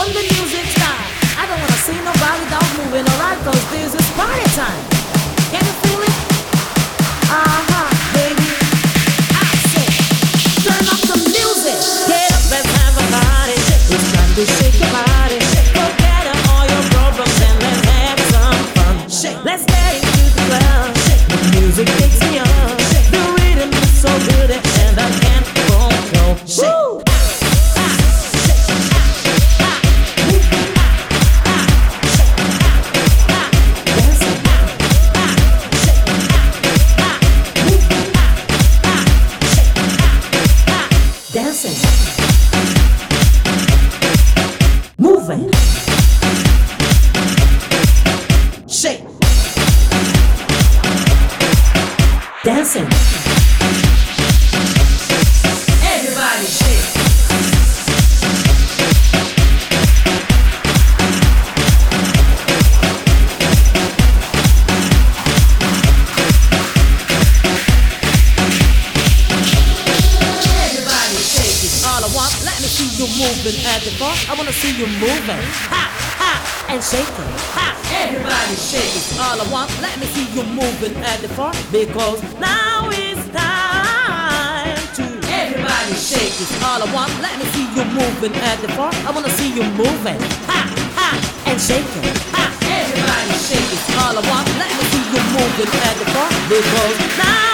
when the music starts. I don't wanna see nobody down moving alright, cause this is party time. Can you feel it? Uh-huh, baby. I say, turn up the music. Get up, let's have a party. It's time to shake your body. Forget all your problems and let's have some fun. Let's get into the club. The music takes at the bar. I wanna see you moving. Ha, ha, and shaking. Ha, everybody shake. All I want, let me see you moving at the bar. Because now it's time to everybody shake. All I want, let me see you moving at the bar. I wanna see you moving. Ha, ha, and shaking. Ha, everybody shake. All I want, let me see you moving at the bar. Because now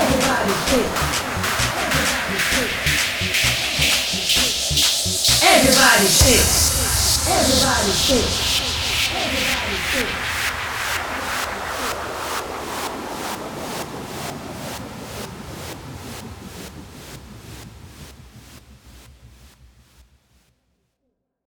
Everybody shake. Everybody shake.